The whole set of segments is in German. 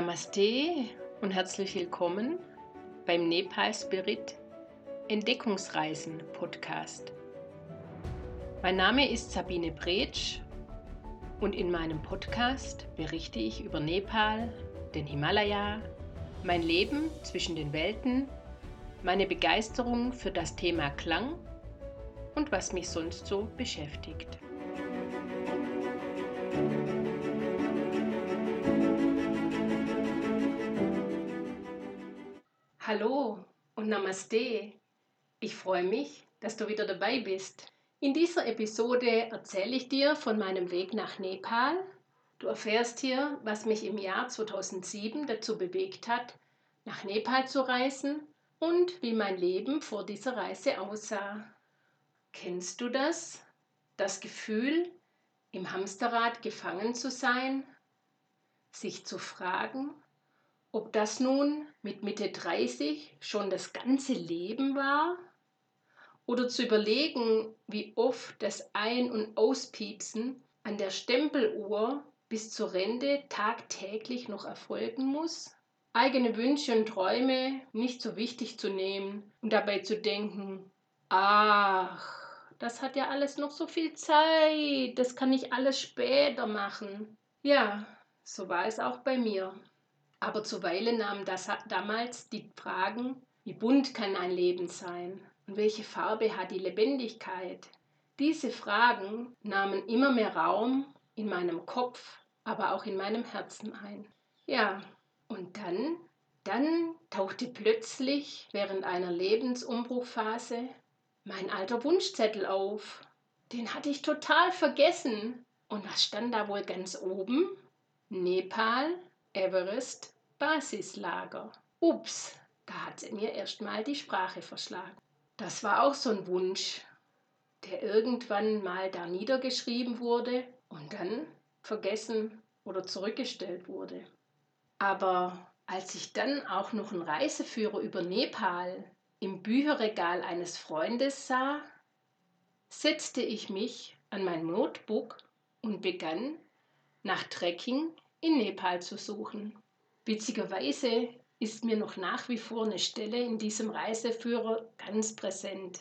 Namaste und herzlich willkommen beim Nepal Spirit Entdeckungsreisen Podcast. Mein Name ist Sabine Bretsch und in meinem Podcast berichte ich über Nepal, den Himalaya, mein Leben zwischen den Welten, meine Begeisterung für das Thema Klang und was mich sonst so beschäftigt. Hallo und Namaste. Ich freue mich, dass du wieder dabei bist. In dieser Episode erzähle ich dir von meinem Weg nach Nepal. Du erfährst hier, was mich im Jahr 2007 dazu bewegt hat, nach Nepal zu reisen und wie mein Leben vor dieser Reise aussah. Kennst du das? Das Gefühl, im Hamsterrad gefangen zu sein? Sich zu fragen, ob das nun mit Mitte 30 schon das ganze Leben war? Oder zu überlegen, wie oft das Ein- und Auspiepsen an der Stempeluhr bis zur Rente tagtäglich noch erfolgen muss? Eigene Wünsche und Träume nicht so wichtig zu nehmen und dabei zu denken, ach, das hat ja alles noch so viel Zeit, das kann ich alles später machen. Ja, so war es auch bei mir. Aber zuweilen nahmen das damals die Fragen, wie bunt kann ein Leben sein und welche Farbe hat die Lebendigkeit? Diese Fragen nahmen immer mehr Raum in meinem Kopf, aber auch in meinem Herzen ein. Ja, und dann, dann tauchte plötzlich während einer Lebensumbruchphase mein alter Wunschzettel auf. Den hatte ich total vergessen. Und was stand da wohl ganz oben? Nepal, Everest, Basislager. Ups, da hat sie mir erstmal die Sprache verschlagen. Das war auch so ein Wunsch, der irgendwann mal da niedergeschrieben wurde und dann vergessen oder zurückgestellt wurde. Aber als ich dann auch noch einen Reiseführer über Nepal im Bücherregal eines Freundes sah, setzte ich mich an mein Notebook und begann nach Trekking in Nepal zu suchen. Witzigerweise ist mir noch nach wie vor eine Stelle in diesem Reiseführer ganz präsent.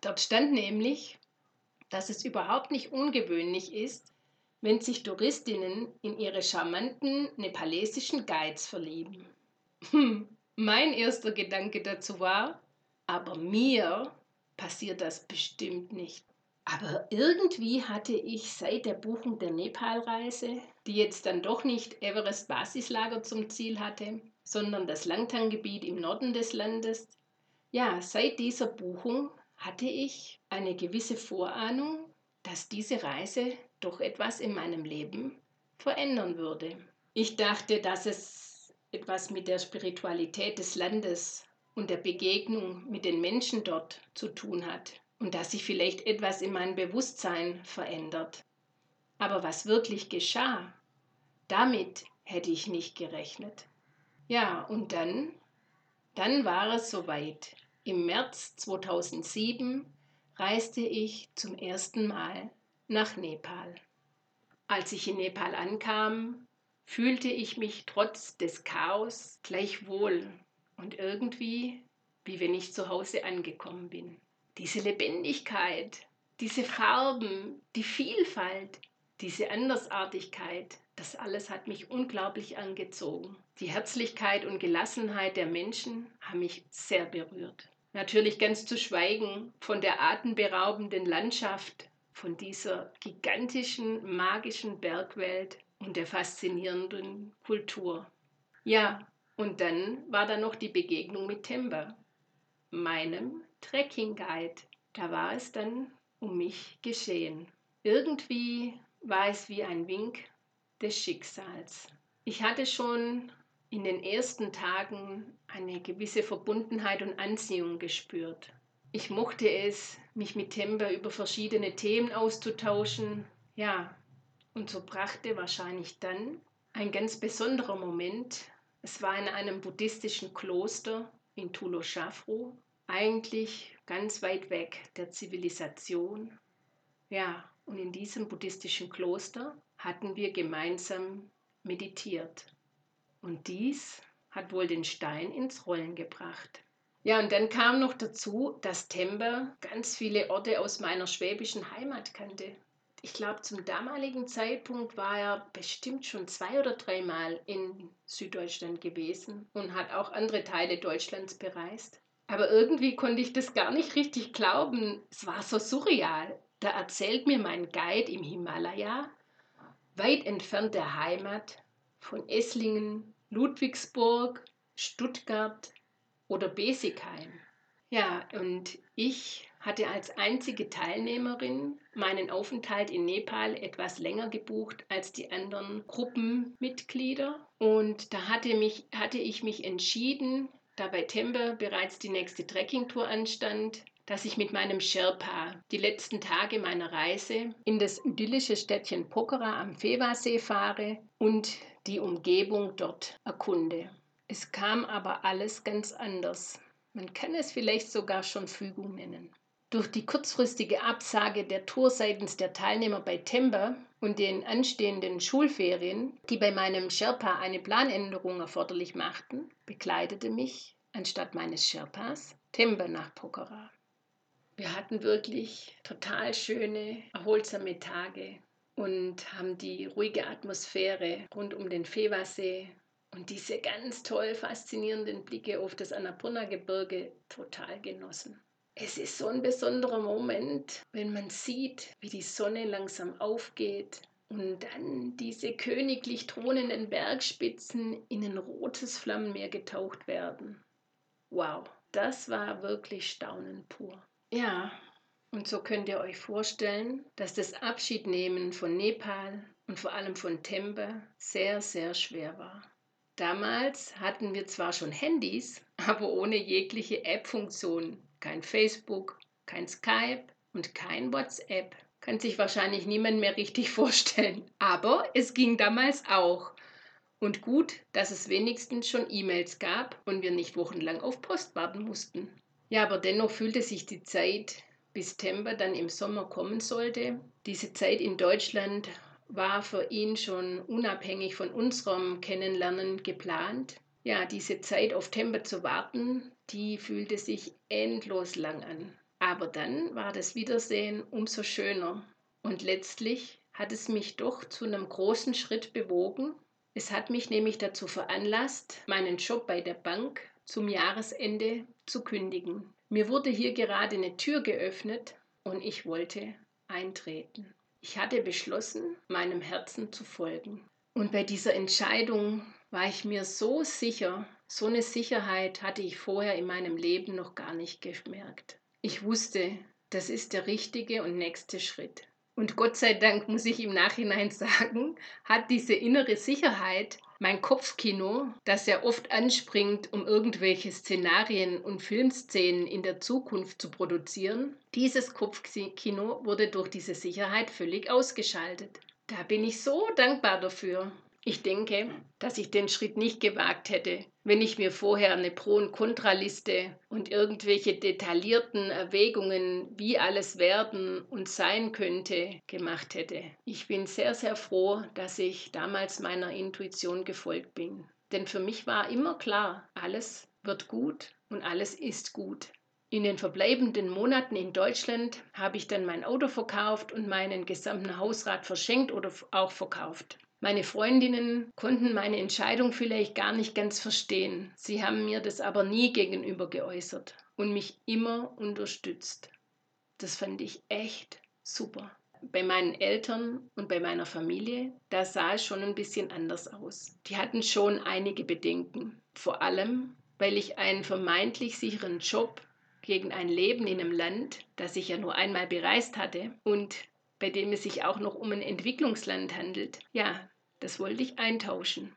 Dort stand nämlich, dass es überhaupt nicht ungewöhnlich ist, wenn sich Touristinnen in ihre charmanten nepalesischen Guides verlieben. Hm, mein erster Gedanke dazu war, aber mir passiert das bestimmt nicht. Aber irgendwie hatte ich seit der Buchung der Nepalreise, die jetzt dann doch nicht Everest Basislager zum Ziel hatte, sondern das Langtang-Gebiet im Norden des Landes, ja, seit dieser Buchung hatte ich eine gewisse Vorahnung, dass diese Reise doch etwas in meinem Leben verändern würde. Ich dachte, dass es etwas mit der Spiritualität des Landes und der Begegnung mit den Menschen dort zu tun hat und dass sich vielleicht etwas in meinem Bewusstsein verändert. Aber was wirklich geschah, damit hätte ich nicht gerechnet. Ja, und dann, dann war es soweit. Im März 2007 reiste ich zum ersten Mal nach Nepal. Als ich in Nepal ankam, fühlte ich mich trotz des Chaos gleichwohl und irgendwie, wie wenn ich zu Hause angekommen bin diese Lebendigkeit, diese Farben, die Vielfalt, diese Andersartigkeit, das alles hat mich unglaublich angezogen. Die Herzlichkeit und Gelassenheit der Menschen haben mich sehr berührt. Natürlich ganz zu schweigen von der atemberaubenden Landschaft, von dieser gigantischen, magischen Bergwelt und der faszinierenden Kultur. Ja, und dann war da noch die Begegnung mit Temba, meinem Trekking Guide. Da war es dann um mich geschehen. Irgendwie war es wie ein Wink des Schicksals. Ich hatte schon in den ersten Tagen eine gewisse Verbundenheit und Anziehung gespürt. Ich mochte es, mich mit Temper über verschiedene Themen auszutauschen. Ja, und so brachte wahrscheinlich dann ein ganz besonderer Moment. Es war in einem buddhistischen Kloster in Tulo Chafru eigentlich ganz weit weg der Zivilisation. Ja, und in diesem buddhistischen Kloster hatten wir gemeinsam meditiert. Und dies hat wohl den Stein ins Rollen gebracht. Ja, und dann kam noch dazu, dass Tembe ganz viele Orte aus meiner schwäbischen Heimat kannte. Ich glaube, zum damaligen Zeitpunkt war er bestimmt schon zwei oder dreimal in Süddeutschland gewesen und hat auch andere Teile Deutschlands bereist. Aber irgendwie konnte ich das gar nicht richtig glauben. Es war so surreal. Da erzählt mir mein Guide im Himalaya, weit entfernt der Heimat, von Esslingen, Ludwigsburg, Stuttgart oder Besigheim. Ja, und ich hatte als einzige Teilnehmerin meinen Aufenthalt in Nepal etwas länger gebucht als die anderen Gruppenmitglieder. Und da hatte, mich, hatte ich mich entschieden, da bei Tembe bereits die nächste Trekkingtour anstand, dass ich mit meinem Sherpa die letzten Tage meiner Reise in das idyllische Städtchen Pokhara am Fewasee fahre und die Umgebung dort erkunde. Es kam aber alles ganz anders. Man kann es vielleicht sogar schon Fügung nennen. Durch die kurzfristige Absage der Tour seitens der Teilnehmer bei Temba und den anstehenden Schulferien, die bei meinem Sherpa eine Planänderung erforderlich machten, begleitete mich anstatt meines Sherpas Temba nach Pokhara. Wir hatten wirklich total schöne, erholsame Tage und haben die ruhige Atmosphäre rund um den Fewasee und diese ganz toll faszinierenden Blicke auf das Annapurna-Gebirge total genossen. Es ist so ein besonderer Moment, wenn man sieht, wie die Sonne langsam aufgeht und dann diese königlich thronenden Bergspitzen in ein rotes Flammenmeer getaucht werden. Wow, das war wirklich Staunen pur. Ja, und so könnt ihr euch vorstellen, dass das Abschiednehmen von Nepal und vor allem von Tempe sehr, sehr schwer war. Damals hatten wir zwar schon Handys, aber ohne jegliche App-Funktion. Kein Facebook, kein Skype und kein WhatsApp. Kann sich wahrscheinlich niemand mehr richtig vorstellen. Aber es ging damals auch. Und gut, dass es wenigstens schon E-Mails gab und wir nicht wochenlang auf Post warten mussten. Ja, aber dennoch fühlte sich die Zeit, bis Temper dann im Sommer kommen sollte. Diese Zeit in Deutschland war für ihn schon unabhängig von unserem Kennenlernen geplant. Ja, diese Zeit auf Temper zu warten, die fühlte sich endlos lang an. Aber dann war das Wiedersehen umso schöner. Und letztlich hat es mich doch zu einem großen Schritt bewogen. Es hat mich nämlich dazu veranlasst, meinen Job bei der Bank zum Jahresende zu kündigen. Mir wurde hier gerade eine Tür geöffnet und ich wollte eintreten. Ich hatte beschlossen, meinem Herzen zu folgen. Und bei dieser Entscheidung war ich mir so sicher, so eine Sicherheit hatte ich vorher in meinem Leben noch gar nicht gemerkt. Ich wusste, das ist der richtige und nächste Schritt. Und Gott sei Dank muss ich im Nachhinein sagen, hat diese innere Sicherheit mein Kopfkino, das ja oft anspringt, um irgendwelche Szenarien und Filmszenen in der Zukunft zu produzieren, dieses Kopfkino wurde durch diese Sicherheit völlig ausgeschaltet. Da bin ich so dankbar dafür. Ich denke, dass ich den Schritt nicht gewagt hätte, wenn ich mir vorher eine Pro- und Kontraliste und irgendwelche detaillierten Erwägungen, wie alles werden und sein könnte, gemacht hätte. Ich bin sehr, sehr froh, dass ich damals meiner Intuition gefolgt bin. Denn für mich war immer klar, alles wird gut und alles ist gut. In den verbleibenden Monaten in Deutschland habe ich dann mein Auto verkauft und meinen gesamten Hausrat verschenkt oder auch verkauft. Meine Freundinnen konnten meine Entscheidung vielleicht gar nicht ganz verstehen. Sie haben mir das aber nie gegenüber geäußert und mich immer unterstützt. Das fand ich echt super. Bei meinen Eltern und bei meiner Familie, da sah es schon ein bisschen anders aus. Die hatten schon einige Bedenken. Vor allem, weil ich einen vermeintlich sicheren Job gegen ein Leben in einem Land, das ich ja nur einmal bereist hatte und bei dem es sich auch noch um ein Entwicklungsland handelt, ja, das wollte ich eintauschen.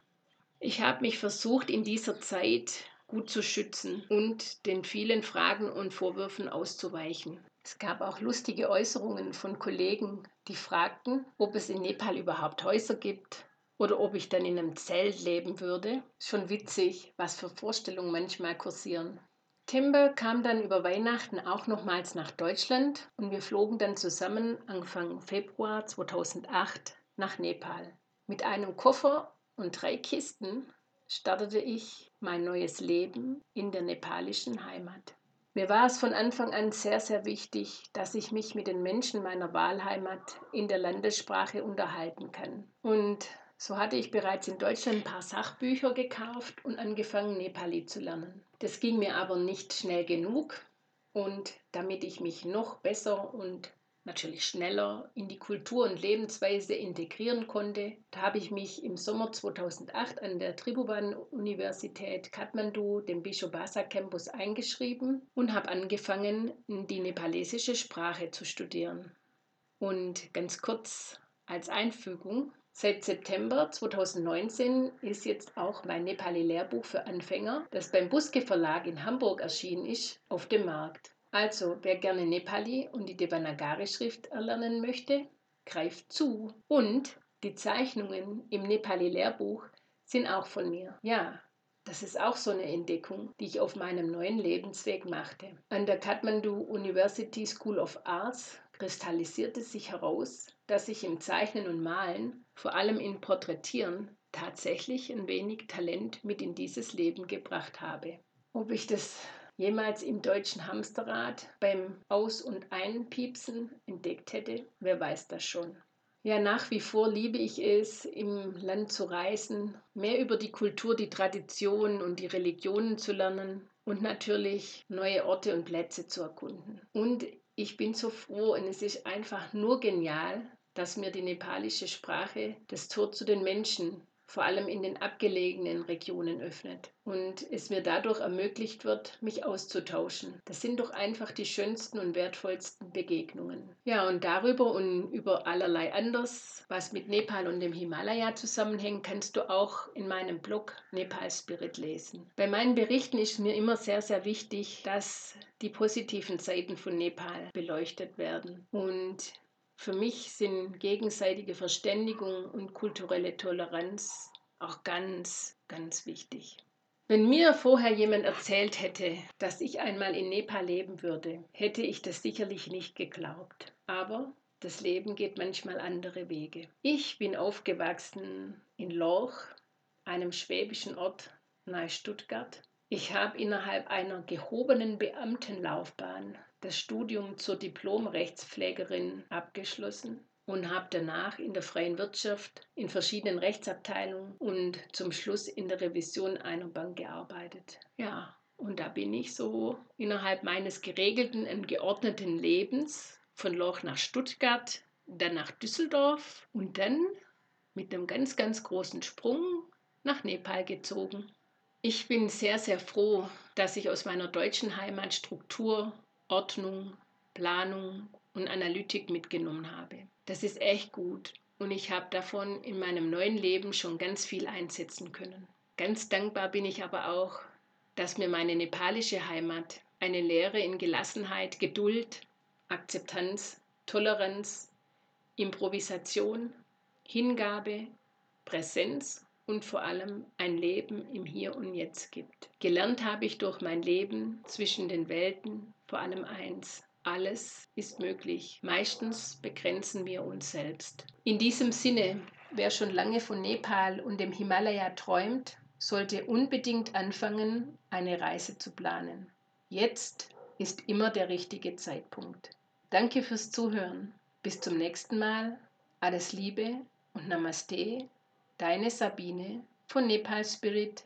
Ich habe mich versucht, in dieser Zeit gut zu schützen und den vielen Fragen und Vorwürfen auszuweichen. Es gab auch lustige Äußerungen von Kollegen, die fragten, ob es in Nepal überhaupt Häuser gibt oder ob ich dann in einem Zelt leben würde. Schon witzig, was für Vorstellungen manchmal kursieren. Timber kam dann über Weihnachten auch nochmals nach Deutschland und wir flogen dann zusammen Anfang Februar 2008 nach Nepal. Mit einem Koffer und drei Kisten startete ich mein neues Leben in der nepalischen Heimat. Mir war es von Anfang an sehr, sehr wichtig, dass ich mich mit den Menschen meiner Wahlheimat in der Landessprache unterhalten kann. Und so hatte ich bereits in Deutschland ein paar Sachbücher gekauft und angefangen, Nepali zu lernen. Das ging mir aber nicht schnell genug und damit ich mich noch besser und natürlich schneller in die Kultur und Lebensweise integrieren konnte. Da habe ich mich im Sommer 2008 an der Tribhuvan-Universität Kathmandu, dem Bishobasa Campus, eingeschrieben und habe angefangen, die nepalesische Sprache zu studieren. Und ganz kurz als Einfügung, Seit September 2019 ist jetzt auch mein Nepali-Lehrbuch für Anfänger, das beim Buske Verlag in Hamburg erschienen ist, auf dem Markt. Also, wer gerne Nepali und die Devanagari-Schrift erlernen möchte, greift zu. Und die Zeichnungen im Nepali-Lehrbuch sind auch von mir. Ja, das ist auch so eine Entdeckung, die ich auf meinem neuen Lebensweg machte. An der Kathmandu University School of Arts kristallisierte sich heraus, dass ich im Zeichnen und Malen, vor allem in Porträtieren, tatsächlich ein wenig Talent mit in dieses Leben gebracht habe. Ob ich das jemals im deutschen Hamsterrad beim Aus- und Einpiepsen entdeckt hätte, wer weiß das schon. Ja, nach wie vor liebe ich es, im Land zu reisen, mehr über die Kultur, die Traditionen und die Religionen zu lernen und natürlich neue Orte und Plätze zu erkunden. Und ich bin so froh und es ist einfach nur genial, dass mir die nepalische Sprache das Tor zu den Menschen vor allem in den abgelegenen Regionen öffnet und es mir dadurch ermöglicht wird, mich auszutauschen. Das sind doch einfach die schönsten und wertvollsten Begegnungen. Ja, und darüber und über allerlei anders, was mit Nepal und dem Himalaya zusammenhängt, kannst du auch in meinem Blog Nepal Spirit lesen. Bei meinen Berichten ist mir immer sehr, sehr wichtig, dass die positiven Seiten von Nepal beleuchtet werden. Und für mich sind gegenseitige Verständigung und kulturelle Toleranz auch ganz, ganz wichtig. Wenn mir vorher jemand erzählt hätte, dass ich einmal in Nepal leben würde, hätte ich das sicherlich nicht geglaubt. Aber das Leben geht manchmal andere Wege. Ich bin aufgewachsen in Lorch, einem schwäbischen Ort nahe Stuttgart. Ich habe innerhalb einer gehobenen Beamtenlaufbahn das Studium zur Diplom-Rechtspflegerin abgeschlossen und habe danach in der freien Wirtschaft in verschiedenen Rechtsabteilungen und zum Schluss in der Revision einer Bank gearbeitet. Ja, und da bin ich so innerhalb meines geregelten und geordneten Lebens von Loch nach Stuttgart, dann nach Düsseldorf und dann mit einem ganz, ganz großen Sprung nach Nepal gezogen. Ich bin sehr, sehr froh, dass ich aus meiner deutschen Heimat Struktur Ordnung, Planung und Analytik mitgenommen habe. Das ist echt gut und ich habe davon in meinem neuen Leben schon ganz viel einsetzen können. Ganz dankbar bin ich aber auch, dass mir meine nepalische Heimat eine Lehre in Gelassenheit, Geduld, Akzeptanz, Toleranz, Improvisation, Hingabe, Präsenz und vor allem ein Leben im Hier und Jetzt gibt. Gelernt habe ich durch mein Leben zwischen den Welten vor allem eins. Alles ist möglich. Meistens begrenzen wir uns selbst. In diesem Sinne, wer schon lange von Nepal und dem Himalaya träumt, sollte unbedingt anfangen, eine Reise zu planen. Jetzt ist immer der richtige Zeitpunkt. Danke fürs Zuhören. Bis zum nächsten Mal. Alles Liebe und Namaste Deine Sabine von Nepal Spirit.